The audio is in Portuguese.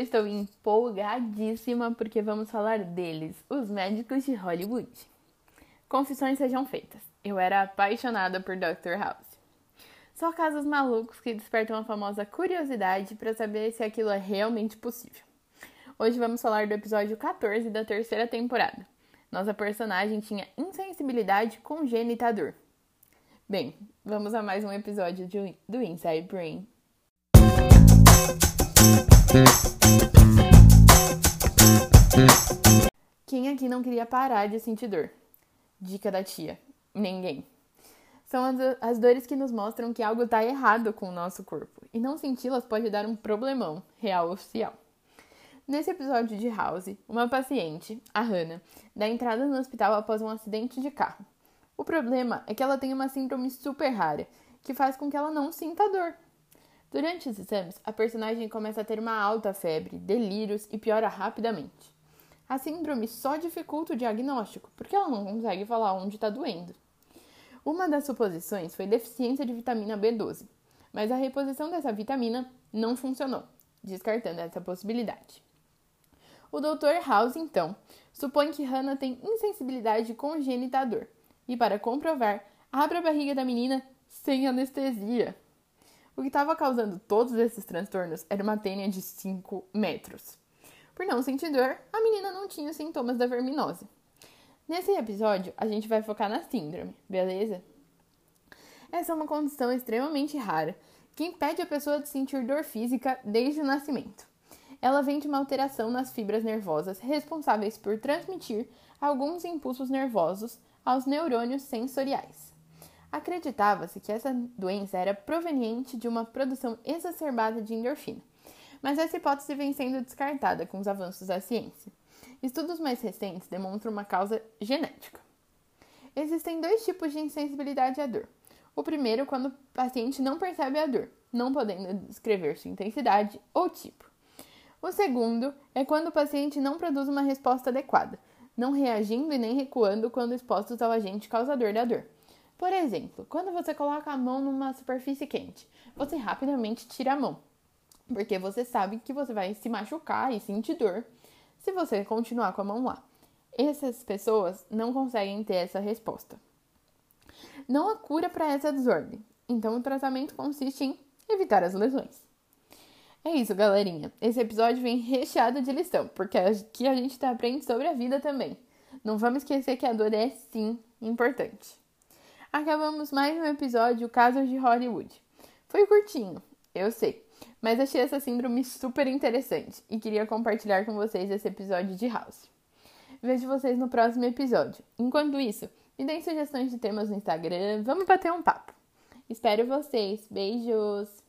estou empolgadíssima porque vamos falar deles, os médicos de Hollywood. Confissões sejam feitas, eu era apaixonada por Dr. House. Só casos malucos que despertam a famosa curiosidade para saber se aquilo é realmente possível. Hoje vamos falar do episódio 14 da terceira temporada. Nossa personagem tinha insensibilidade congênita à dor. Bem, vamos a mais um episódio do Inside Brain. Quem aqui não queria parar de sentir dor? Dica da tia: ninguém. São as, dores que nos mostram que algo está errado com o nosso corpo, e não senti-las pode dar um problemão, real oficial. Nesse episódio de House, uma paciente, a Hannah, dá entrada no hospital após um acidente de carro. O problema é que ela tem uma síndrome super rara, que faz com que ela não sinta dor. Durante os exames, a personagem começa a ter uma alta febre, delírios e piora rapidamente. A síndrome só dificulta o diagnóstico, porque ela não consegue falar onde está doendo. Uma das suposições foi deficiência de vitamina B12, mas a reposição dessa vitamina não funcionou, descartando essa possibilidade. O Dr. House, então, supõe que Hannah tem insensibilidade congênita à dor e, para comprovar, abre a barriga da menina sem anestesia. O que estava causando todos esses transtornos era uma tênia de 5 metros. Por não sentir dor, a menina não tinha sintomas da verminose. Nesse episódio, a gente vai focar na síndrome, beleza? Essa é uma condição extremamente rara que impede a pessoa de sentir dor física desde o nascimento. Ela vem de uma alteração nas fibras nervosas responsáveis por transmitir alguns impulsos nervosos aos neurônios sensoriais. Acreditava-se que essa doença era proveniente de uma produção exacerbada de endorfina, mas essa hipótese vem sendo descartada com os avanços da ciência. Estudos mais recentes demonstram uma causa genética. Existem dois tipos de insensibilidade à dor. O primeiro, quando o paciente não percebe a dor, não podendo descrever sua intensidade ou tipo. O segundo é quando o paciente não produz uma resposta adequada, não reagindo e nem recuando quando expostos ao agente causador da dor. Por exemplo, quando você coloca a mão numa superfície quente, você rapidamente tira a mão, porque você sabe que você vai se machucar e sentir dor se você continuar com a mão lá. Essas pessoas não conseguem ter essa resposta. Não há cura para essa desordem, então o tratamento consiste em evitar as lesões. É isso, galerinha. Esse episódio vem recheado de lição, porque aqui a gente tá aprende sobre a vida também. Não vamos esquecer que a dor é sim importante acabamos mais um episódio Casos de Hollywood. Foi curtinho, eu sei, mas achei essa síndrome super interessante e queria compartilhar com vocês esse episódio de House. Vejo vocês no próximo episódio. Enquanto isso, me deem sugestões de temas no Instagram, vamos bater um papo. Espero vocês. Beijos!